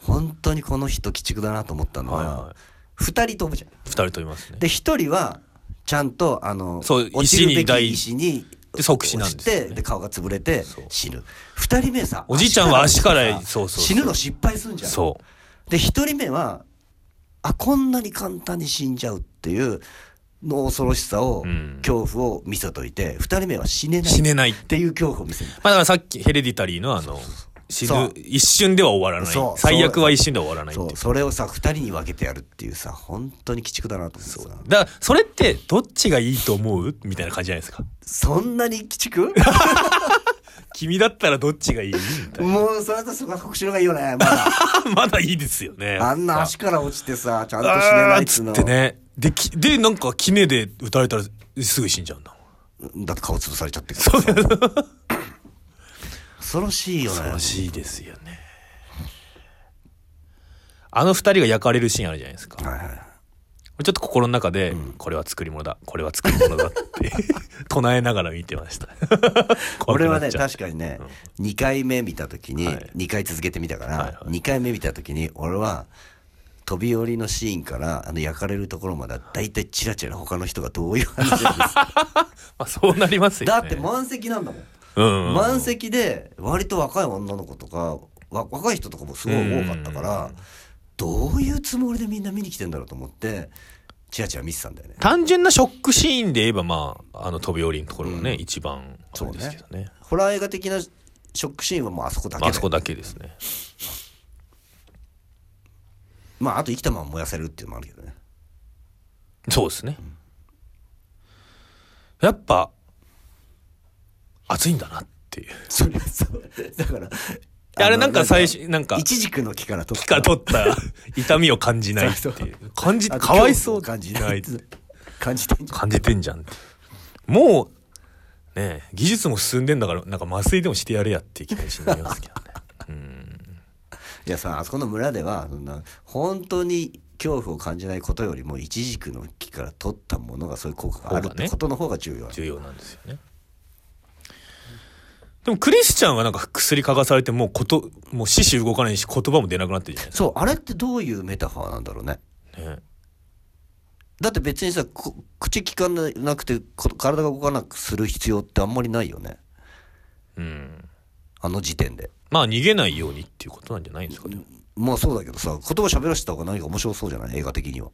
本当にこの人鬼畜だなと思ったのは、はいはい。二人飛ぶじゃん。二人といますね。で一人はちゃんとあのそう落ちるべ石に大き石にで即死なんですよね。で顔が潰れて死ぬ。二人目さおじいちゃんは足からそうそう。死ぬの失敗すんじゃん。そう。で一人目はあこんなに簡単に死んじゃうっていうの恐ろしさを、うん。恐怖を見せといて二人目は死ねない死ねないっていう恐怖を見せる。まあだからさっきヘレディタリーのあの死そうぬ一瞬では終わらない。最悪は一瞬では終わらないってそいう。う。それをさ二人に分けてやるっていうさ本当に鬼畜だなと思ってさだからそれってどっちがいいと思う？みたいな感じじゃないですか。そんなに鬼畜？君だったらどっちがいい？みたいな。もうそれだとそこは特殊のがいいよねまだ。まだいいですよね。あんな足から落ちてさちゃんと死ねないっつうの。ってね。できでなんかキネで撃たれたらすぐ死んじゃうんだ。だって顔潰されちゃってるからさ。恐ろしいよね。恐ろしいですよね。あの二人が焼かれるシーンあるじゃないですか。はいはいちょっと心の中で、これは作り物だこれは作り物だって 唱えながら見てました。怖く俺はね確かにね、2回目見た時に、はい。2回続けてみたから、はいはい。2回目見た時に俺は飛び降りのシーンからあの焼かれるところまでは大体チラチラ他の人がどういう話なんです まあそうなりますよね。だって満席なんだもん、うんうん満席で割と若い女の子とかわ若い人とかもすごい多かったから、どういうつもりでみんな見に来てんだろうと思ってチラチラ見てたんだよね。単純なショックシーンで言えばまああの飛び降りのところがね、一番あれですけどね。ホラー映画的なショックシーンはもうあそこだけだよまああそこだけですね。まああと生きたまま燃やせるっていうのもあるけどね。そうですね、やっぱ熱いんだなっていう。それそう。だからあれなんか最初初なんか。イチジクの木から取っ木から取った。痛みを感じないっていう。感じかわいそう。感じない 感じてんじゃん。感じてんじゃんもうねえ技術も進んでんだからなんか麻酔でもしてやれやっていう気持ちになりますけどねうんいやさあそこの村ではそんな本当に恐怖を感じないことよりもイチジクの木から取ったものがそういう効果があるってことの方が重要なの重要なん。ですよねでもクリスチャンはなんか薬嗅がされてもうこともう四肢動かないし言葉も出なくなってるじゃないそうあれってどういうメタファーなんだろうね。かね。だって別にさこ口聞かなくてこ体が動かなくする必要ってあんまりないよね。うん。あの時点で。まあ逃げないようにっていうことなんじゃないんですかねまあそうだけどさ言葉喋らせた方が何か面白そうじゃない？映画的には。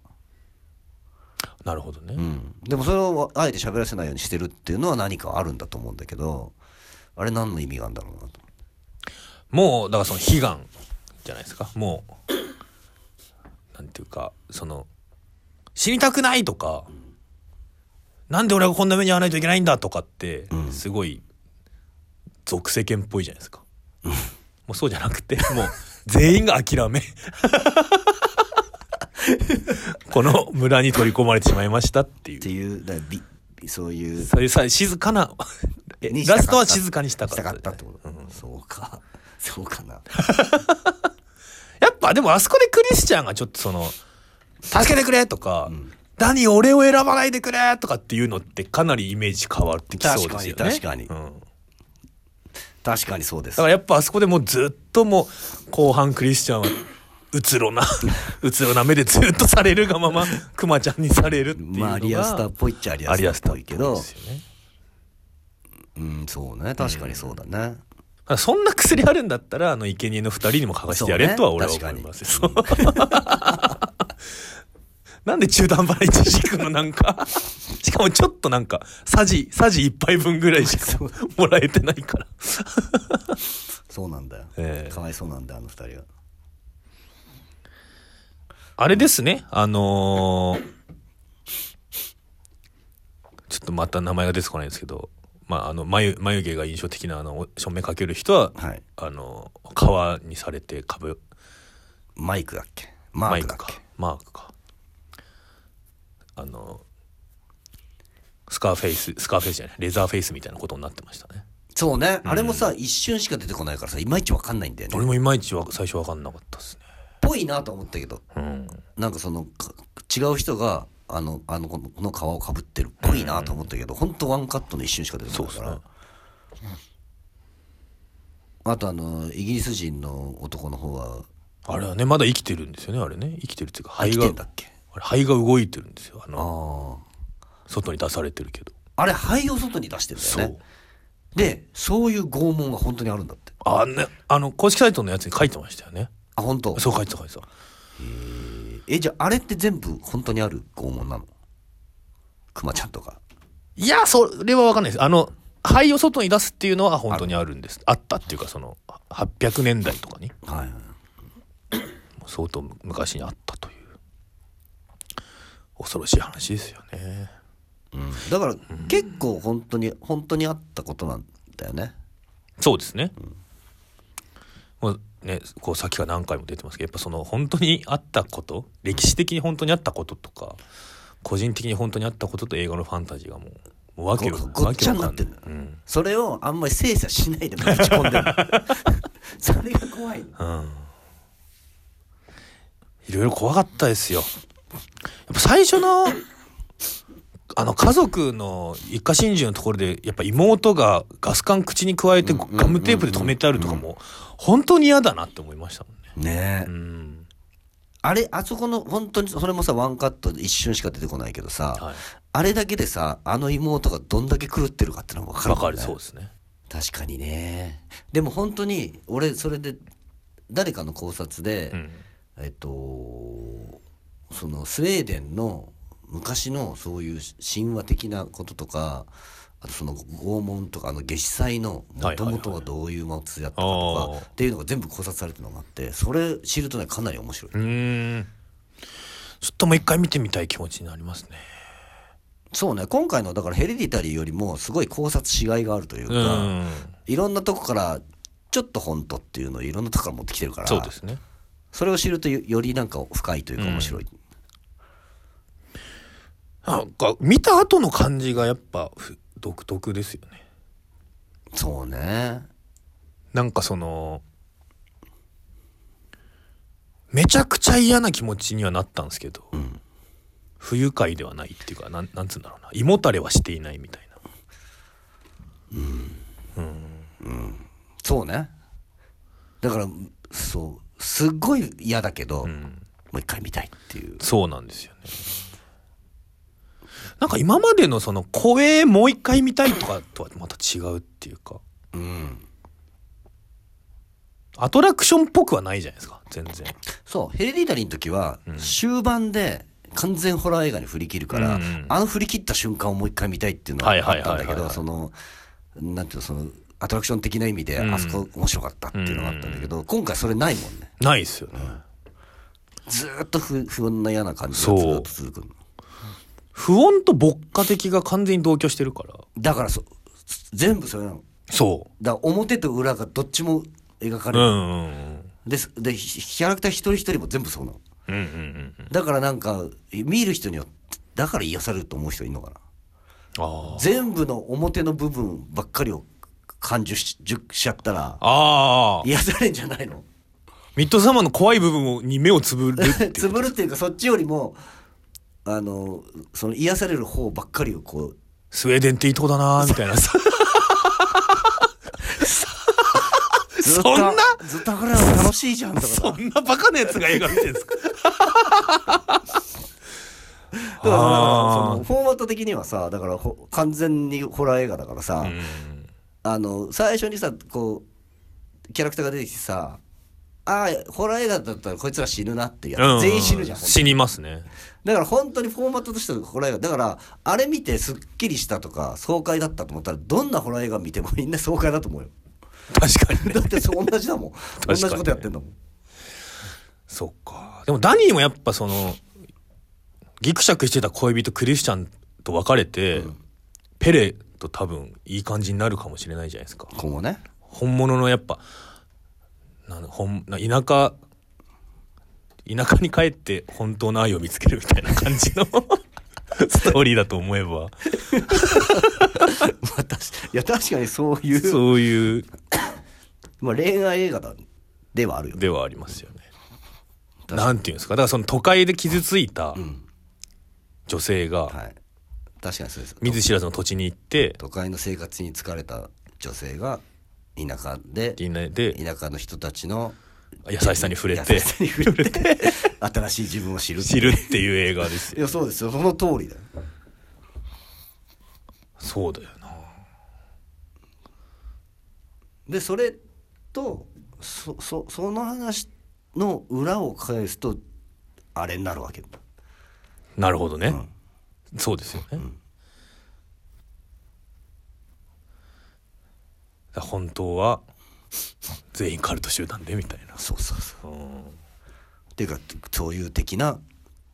なるほどね、うん。でもそれをあえて喋らせないようにしてるっていうのは何かあるんだと思うんだけどあれ何の意味があるんだろうなと。もうだからその悲願じゃないですか。もうなんていうかその死にたくないとか、なんで俺がこんな目に遭わないといけないんだとかって、うんすごい俗世間っぽいじゃないですか、もうそうじゃなくてもう全員が諦め この村に取り込まれてしまいましたっていう。っていうだそういう。そういうさ静かなラストは静かにしたかったしたかったってこと、そうか そうかな やっぱでもあそこでクリスチャンがちょっとその「助けてくれ!」とか「何俺を選ばないでくれ!」とかっていうのってかなりイメージ変わってきそうですよね。確かに確かうん確かにそうですだからやっぱあそこでもうずっともう後半クリスチャンはうつろな うつろな目でずっとされるがままクマちゃんにされるっていうのがまあアリアスターっぽいっちゃアリアスターっぽいけどね。うんそうね。確かにそうだね、らそんな薬あるんだったらあの生贄の二人にも書かせてやれとは俺は思いますよ、そう なんで中途半端な一軸のなんかしかもちょっとなんかさじさじ一杯分ぐらいしかもらえてないから。そうなんだよ、ええ。かわいそうなんだよあの二人は。あれですね。あのーちょっとまた名前が出てこないんですけどまああの眉眉毛が印象的なあの照明かける人は、はい。あの革にされて株マイクだっけ？ママイクかークだっけ？マークか。あのスカーフェイススカーフェイスじゃないレザーフェイスみたいなことになってましたね。そうね、あれもさ一瞬しか出てこないからさいまいちわかんないんだよね。俺もいまいちは最初分かんなかったですね。ぽいなと思ったけど。うん。なんかそのか違う人があのあのこの皮をかぶってるっぽいなと思ったけど、本当ワンカットの一瞬しか出てこないから、あとあのイギリス人の男の方はあれはねまだ生きてるんですよねあれね。生きてるっていうか肺がだっけ？あれ肺が動いてるんですよあのあ外に出されてるけど。ああれ肺を外に出してるんだそう。よねでそういう拷問が本当にあるんだって。あねあの公式サイトのやつに書いてましたよね。あ本当。そう書いてた書いてたえじゃああれって全部本当にある拷問なの？クマちゃんとか。いやそれは分かんないです。あの肺を外に出すっていうのは本当にあるんです。あったっていうかその800年代とかに。はい。はい相当昔にあったという。恐ろしい話ですよね。うん、だから結構本当に本当にあったことなんだよね。そうですね、もうねこうさっきから何回も出てますけどやっぱその本当にあったこと歴史的に本当にあったこととか個人的に本当にあったことと映画のファンタジーがもうもうわけわごごっちゃになってるうん。それをあんまり精査しないでぶち込んでる。それが怖い。のうん。いろいろ怖かったですよ。やっぱ最初のあの家族の一家心中のところでやっぱ妹がガス管口に加えてガムテープで止めてあるとかも本当に嫌だなって思いましたもんね。ねえ、うん。あれあそこの本当にそれもさワンカットで一瞬しか出てこないけどさ、はい。あれだけでさあの妹がどんだけ狂ってるかってのが分かるねわかる、そうですね。確かにねでも本当に俺それで誰かの考察で、うん。えっとそのスウェーデンの昔のそういう神話的なこととかあとその拷問とかあの夏至祭のもともとはどういう祭りだったかとかっていうのが全部考察されてるのがあってそれ知るとねかなり面白い、うーん。ちょっともう一回見てみたい気持ちになりますね。そうね今回のだからヘレディタリーよりもすごい考察しがいがあるといううか、ん。いろんなとこからちょっと本当っていうのをいろんなとこから持ってきてるからそうですね。それを知るとよよりなんか深いというか面白い、なんか見た後の感じがやっぱふ独特ですよね。そうね。なんかそのめちゃくちゃ嫌な気持ちにはなったんですけど、ん。不愉快ではないっていうかなんなんつうんだろうな。胃もたれはしていないみたいそうね。だからそうすっごい嫌だけど、な、うん、もう一回見たいっていう。そうなんですよねなんか今までのその怖えもう一回見たいとかとはまた違うっていうか。うん。アトラクションっぽくはないじゃないですか全然。そうヘレディタリーの時は終盤で完全ホラー映画に振り切るから、うん。あの振り切った瞬間をもう一回見たいっていうのはあったんだけどそのなんていうのそのアトラクション的な意味でうん。あそこ面白かったっていうのがあったんだけど、今回それないもんね。ないっすよね、ずーっと不不穏な嫌な感じがずっと続くの不穏と牧歌的が完全に同居してるから。だからそ全部それなの。そだから表と裏がどっちも描かううれる、んうんうん。ですでひキャラクター一人一人も全部そうなの。うんうんうんうん。だからなんか見る人によってだから癒されると思う人いるのかな。あ全部の表の部分ばっかりを感受ししちゃったらああ。あ癒されんじゃないの。ミッドサマーの怖い部分に目をつぶるっていう。つぶるっていうかそっちよりもあのその癒される方ばっかりをこうスウェーデンっていいとこだなみたいな。さそんな？ずっとこれは楽しいじゃんとか。さそんなバカなやつが映画見てるんですか？だからそのフォーマット的にはさだからほ完全にホラー映画だからさ、うん。あの最初にさこうキャラクターが出てきてさああホラー映画だったらこいつら死ぬなってやつ、うんうん全員死ぬじゃん死にますねだから本当にフォーマットとしてのホラー映画。だからあれ見てすっきりしたとか爽快だったと思ったらどんなホラー映画見てもみんな爽快だと思うよ。確かにね。だってそう同じだもん。同じことやってんだもん。そっか。でもダニーもやっぱそのギクシャクしてた恋人クリスチャンと別れて、ペレと多分いい感じになるかもしれないじゃないですか。今後ね。本物のやっぱなん本な田舎田舎に帰って本当の愛を見つけるみたいな感じの ストーリーだと思えば。いや確かにそういうそういう まあ、恋愛映画だではあるよではありますよね。なんていうんですか。だからその都会で傷ついた女性がはい。確かにそうです。見ず知らずの土地に行って都会の生活に疲れた女性が田舎で田舎の人たちの優しさに触れて優しさに触れて新しい自分を知る知るっていう映画ですよ。いやそうですよその通りだよそうだよな。でそれとそそその話の裏を返すとあれになるわけなるほどね。そうですよね。だから本当は全員カルト集団でみたいな。そうそうそう。うん。っていうかそういう的な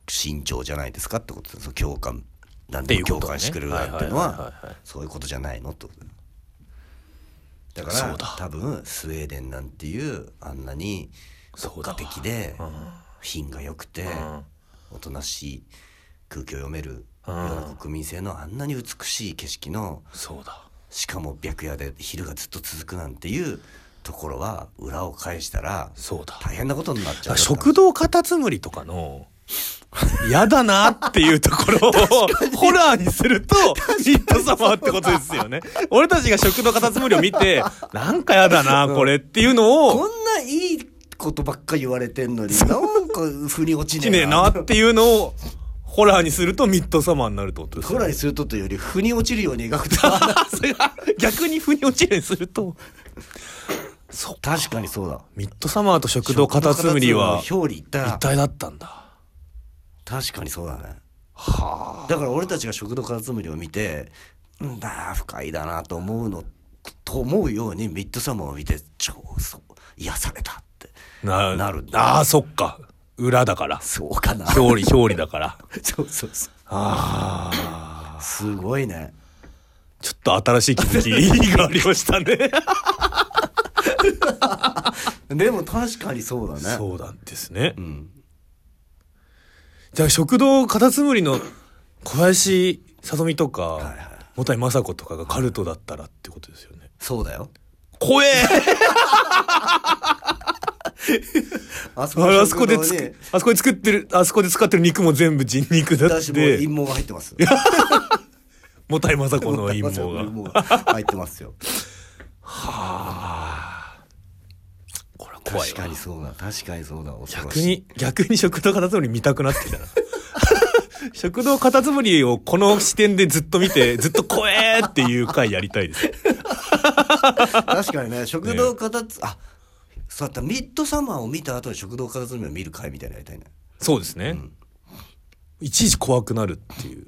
心情じゃないですかってことです共感。なんでっていうことね。共感してくれるっていうのは。そういうことじゃないのってこと。だから多分スウェーデンなんていうあんなに国家的で品が良くておとなしい空気を読めるような国民性のあんなに美しい景色のそうだ。しかも白夜で昼がずっと続くなんていうところは裏を返したらそうだ。大変なことになっちゃう食堂カタツムリとかの 嫌だなっていうところをホラーにするとミッドサマーってことですよね。俺たちが食堂カタツムリを見てなんか嫌だなこれっていうのをこんないいことばっか言われてんのになんか腑に落ちしねえな。なっていうのをホラーにするとミッドサマーになるってことですよね。ホラーにするとというより腑に落ちるように描くと。逆に腑に落ちるようにするとそう確かにそうだミッドサマーと食堂カタツムリは表裏一体一体だったんだ。確かにそうだねはだから俺たちが食堂カタツムリを見てうんだ深いだなと思うのと思うようにミッドサマーを見て超そう癒されたってあ。ななるああ、そっか。裏だから。そうかな表裏、表裏だから。そうそうそうああ。すごいねちょっと新しい気づきがありましたね。でも確かにそうだね。そうなんですね。ん。じゃあ食堂カタツムリの小林さとみとか、はいもたいまさ子とかがカルトだったらってことですよね。そうだよ。怖え。あそあれあそこであそこで作ってる、あそこで使ってる肉も全部人肉だって。陰、謀が入ってます。もたいまさ子の陰謀が。入ってますよ。これ怖いわ。確かにそうだ。確かにそうだ。恐ろ逆しい。に、逆に食堂カタツムリ見たくなってきたな。食堂カタツムリをこの視点でずっと見て、ずっと怖えっていう回やりたいです。確かにね。食堂カタツ、あそうだった。ミッドサマーを見た後に食堂カタツムリを見る回みたいなのやりたいね。そうですね。いちいち怖くなるっていう。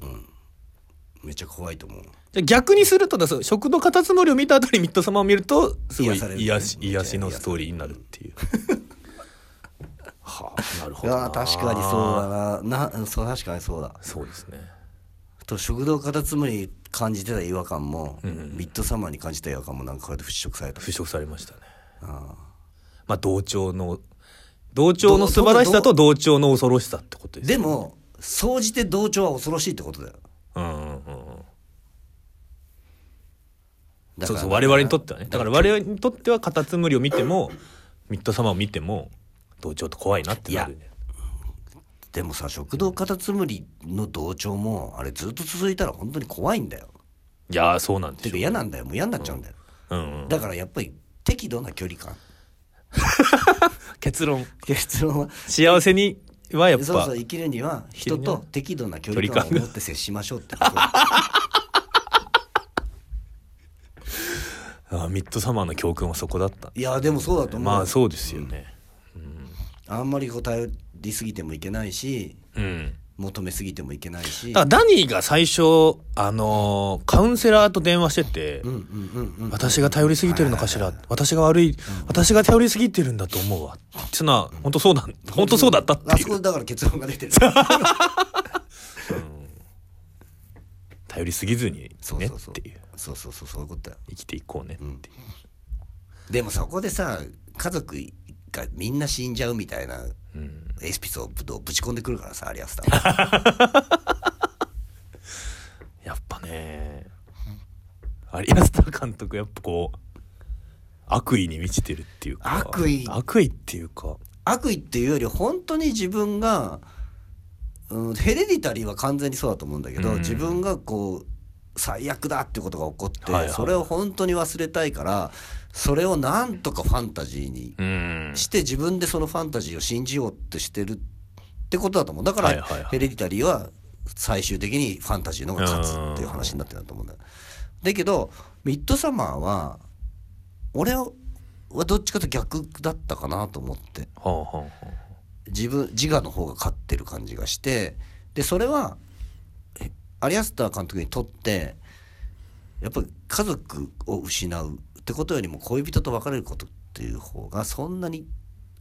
めっちゃ怖いと思うじゃあ逆にするとだそう食堂カタツムリを見た後にミッドサマーを見るとすごい癒される癒し癒しのストーリーになるっていう。はあ、なるいほどな。や確かにそうだななそう確かにそうだそうですね。と食堂カタツムリに感じてた違和感も、ミッドサマーに感じた違和感もなんかこれで払拭された払拭されましたね。まあ同調の同調の素晴らしさと同調の恐ろしさってことです。でも総じて同調は恐ろしいってことだようんうんうんうん。だからそうそう我々にとってはね。だから我々にとってはカタツムリを見てもミッドサマーを見ても同調と怖いなってなる。ねでもさ食堂カタツムリの同調もあれずっと続いたら本当に怖いんだよ。いやーそうなんでてかしょう嫌なんだよ。もう嫌になっちゃうんだよ、うん。うん、だからやっぱり適度な距離感。結論。結論は。幸せにはやっぱ。そうそう生きるには人と適度な距離感を持って接しましょうってこと。ああミッドサマーの教訓はそこだった。いやでもそうだと思うまあそうですよね。あんまりこう頼りすぎてもいけないし。うん求めすぎてもいけないし。だダニーが最初あのーカウンセラーと電話してて、うんうんうんうん私が頼りすぎてるのかしら、私が悪い、私が頼りすぎてるんだと思うわ。ってのは本当そうなん本当そうだったっていう。あそこでだから結論が出てる。頼りすぎずにねそうそうそう。っていう。そうそうそうそういうことだよ。生きていこうねっていう、でもそこでさ家族がみんな死んじゃうみたいなうんエスピソードをぶち込んでくるからさアリアスターは。やっぱね。アリアスター監督やっぱこう悪意に満ちてるっていうか。悪意。悪意っていうか。悪意っていうより本当に自分が、うん、ヘレディタリーは完全にそうだと思うんだけど、うん。自分がこう最悪だってことが起こって、はいはい。それを本当に忘れたいからそれをなんとかファンタジーにうん。して自分でそのファンタジーを信じようってしてるってことだと思う。だから、ヘレディタリーは最終的にファンタジーの方が勝つっていう話になってると思うんだ。よだけどミッドサマーは俺はどっちかと逆だったかなと思って。自分自我の方が勝ってる感じがして。でそれはえアリアスター監督にとってやっぱり家族を失うってことよりも恋人と別れることっていう方がそんなに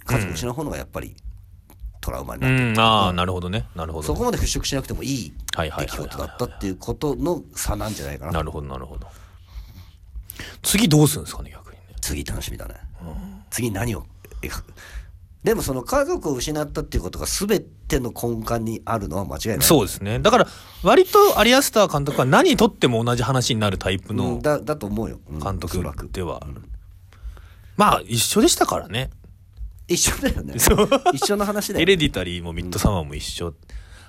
家族を失う方のがやっぱりトラウマになってる、うんああなるほどねなるほどそこまで払拭しなくてもいい出来事だったっていうことの差なんじゃないかな。なるほどなるほど。次どうするんですかね逆にね。次楽しみだね、次何を描く？でもその家族を失ったっていうことが全ての根幹にあるのは間違いない。そうですね。だから割とアリアスター監督は何とっても同じ話になるタイプうん。のだだと思うよ、うん。監督おそらく。では。まあ一緒でしたからね。一緒だよね。そう。一緒の話だよヘレディタリーもミッドサマーも一緒。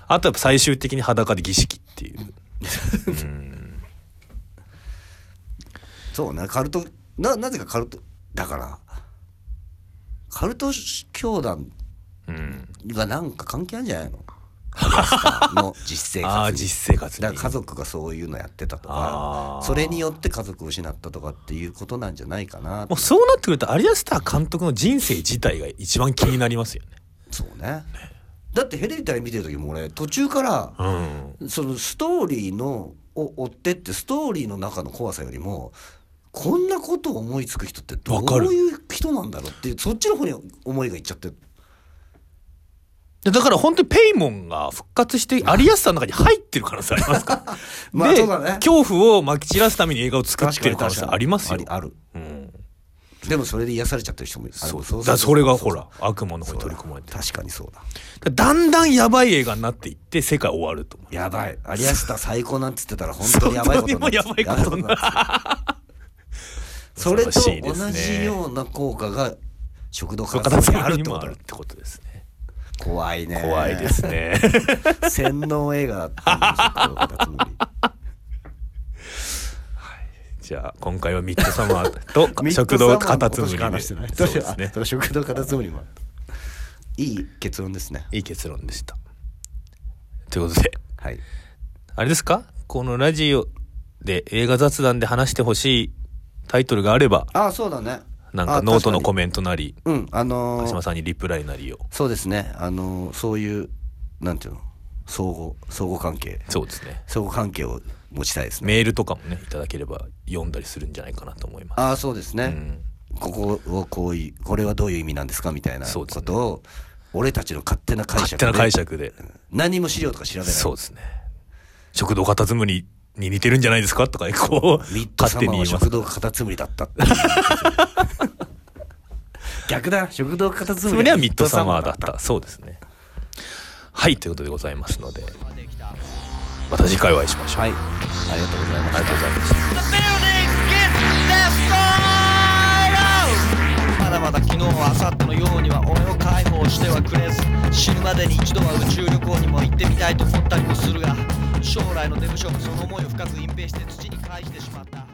あとやっぱ最終的に裸で儀式っていう。うん。そうね。カルトななぜかカルトだからカルト教団うん。がなんか関係あるんじゃないの？の実生活に。ああ実生活に。だから家族がそういうのやってたとかそれによって家族を失ったとかっていうことなんじゃないかなもうそうなってくるとアリアスター監督の人生自体が一番気になりますよね。そうね。だってヘレディタリー見てる時も俺途中からうん。そのストーリーのを追ってってストーリーの中の怖さよりもこんなことを思いつく人ってどういう人なんだろうっていうそっちの方に思いがいっちゃって。るでだから本当にペイモンが復活してアリアスターの中に入ってる可能性ありますから。まあでそうだね。恐怖をまき散らすために映画を作ってる可能性ありますよ。ある。うん。でもそれで癒されちゃってる人もいる。そう。あだからそれがほらそう悪魔の方に取り込まれてる。確かにそうだ。だだんだんやばい映画になっていって世界終わると思う。やばい。アリアスター最高なんて言ってたら本当にやばいことになって本当にもうやばいことになやばいことになってそれと同じような効果が食堂から片付けあるってことだにもあるってことですね。怖いね。怖いですね。洗脳映画だったんでじゃあ今回はミッドサマーと 食堂カタツムリそう食堂カタツムリも。いい結論ですね。いい結論でした。ということではい。あれですか？このラジオで映画雑談で話してほしいタイトルがあればああそうだね。なんかノートのコメメントなりうんあのー鹿島さんにリプライなりを。そうですね。あのーそういうなんていうの？相互相互関係。そうですね。相互関係を持ちたいですね。メールとかもねいただければ読んだりするんじゃないかなと思います。ああそうですね、うん。ここをこういうこれはどういう意味なんですかみたいなことを、俺たちの勝手な解釈で。勝手な解釈で。何も資料とか調べない。そうですね。食堂カタツムリに似てるんじゃないですか？とかこうミッド勝手にサマーは食堂カタツムリだったっていう。逆だ食堂カタツムリはミッドサマーだった。そうですね。はいということでございますので。また次回お会いしましょう。はい。ありがとうございました。ありがとうございました!まだまだ昨日は明後日のようには俺を解放してはくれず。死ぬまでに一度は宇宙旅行にも行ってみたいと思ったりもするが将来のデブショックその思いを深く隠蔽して土に返してしまった。